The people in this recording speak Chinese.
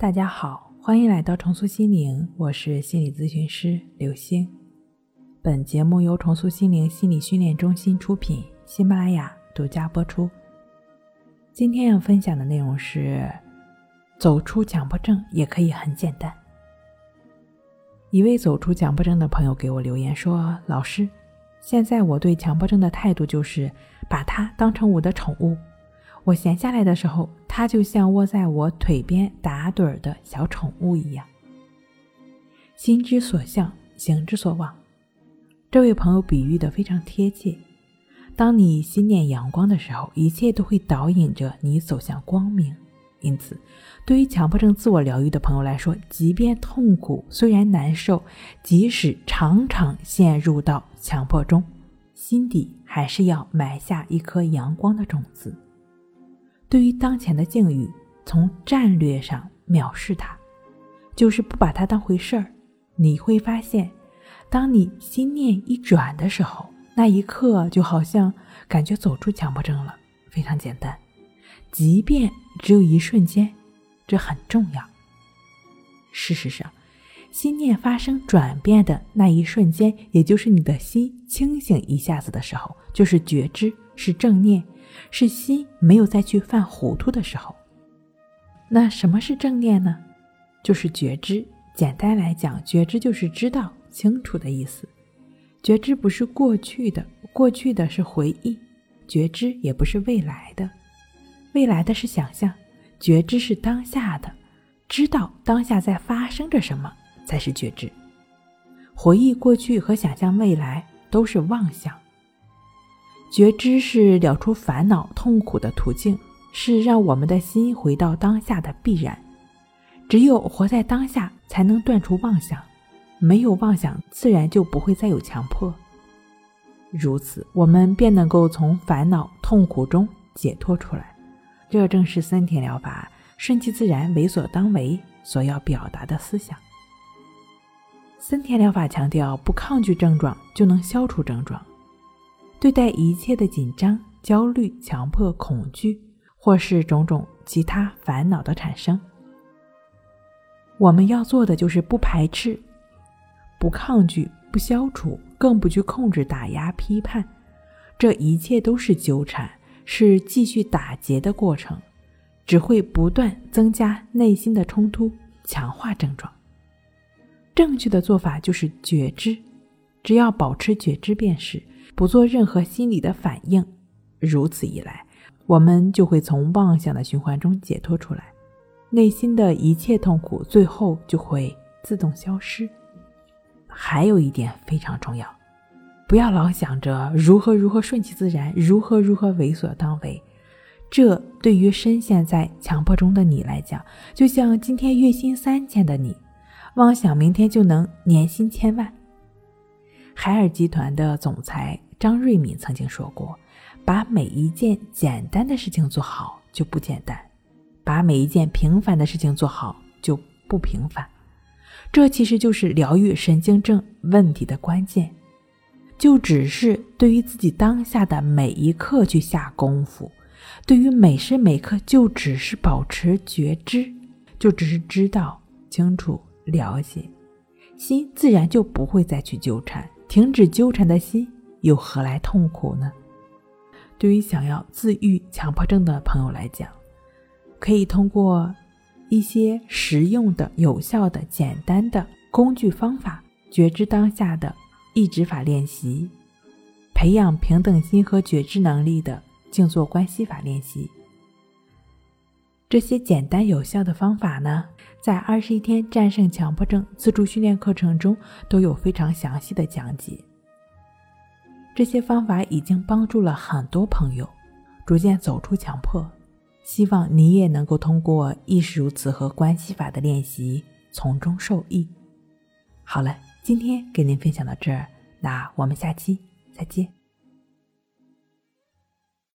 大家好，欢迎来到重塑心灵，我是心理咨询师刘星。本节目由重塑心灵心理训练中心出品，喜马拉雅独家播出。今天要分享的内容是：走出强迫症也可以很简单。一位走出强迫症的朋友给我留言说：“老师，现在我对强迫症的态度就是把它当成我的宠物。我闲下来的时候。”它就像窝在我腿边打盹儿的小宠物一样。心之所向，行之所往。这位朋友比喻的非常贴切。当你心念阳光的时候，一切都会导引着你走向光明。因此，对于强迫症自我疗愈的朋友来说，即便痛苦，虽然难受，即使常常陷入到强迫中，心底还是要埋下一颗阳光的种子。对于当前的境遇，从战略上藐视它，就是不把它当回事儿。你会发现，当你心念一转的时候，那一刻就好像感觉走出强迫症了。非常简单，即便只有一瞬间，这很重要。事实上，心念发生转变的那一瞬间，也就是你的心清醒一下子的时候，就是觉知，是正念。是心没有再去犯糊涂的时候。那什么是正念呢？就是觉知。简单来讲，觉知就是知道清楚的意思。觉知不是过去的，过去的是回忆；觉知也不是未来的，未来的是想象。觉知是当下的，知道当下在发生着什么才是觉知。回忆过去和想象未来都是妄想。觉知是了出烦恼痛苦的途径，是让我们的心回到当下的必然。只有活在当下，才能断除妄想。没有妄想，自然就不会再有强迫。如此，我们便能够从烦恼痛苦中解脱出来。这正是森田疗法“顺其自然，为所当为”所要表达的思想。森田疗法强调，不抗拒症状，就能消除症状。对待一切的紧张、焦虑、强迫、恐惧，或是种种其他烦恼的产生，我们要做的就是不排斥、不抗拒、不消除，更不去控制、打压、批判。这一切都是纠缠，是继续打结的过程，只会不断增加内心的冲突，强化症状。正确的做法就是觉知，只要保持觉知便是。不做任何心理的反应，如此一来，我们就会从妄想的循环中解脱出来，内心的一切痛苦最后就会自动消失。还有一点非常重要，不要老想着如何如何顺其自然，如何如何为所当为。这对于深陷在强迫中的你来讲，就像今天月薪三千的你，妄想明天就能年薪千万。海尔集团的总裁。张瑞敏曾经说过：“把每一件简单的事情做好就不简单，把每一件平凡的事情做好就不平凡。”这其实就是疗愈神经症问题的关键，就只是对于自己当下的每一刻去下功夫，对于每时每刻就只是保持觉知，就只是知道清楚了解，心自然就不会再去纠缠，停止纠缠的心。又何来痛苦呢？对于想要自愈强迫症的朋友来讲，可以通过一些实用的、有效的、简单的工具方法，觉知当下的意志法练习，培养平等心和觉知能力的静坐关系法练习。这些简单有效的方法呢，在二十一天战胜强迫症自助训练课程中都有非常详细的讲解。这些方法已经帮助了很多朋友逐渐走出强迫，希望你也能够通过意识如此和关系法的练习从中受益。好了，今天给您分享到这儿，那我们下期再见。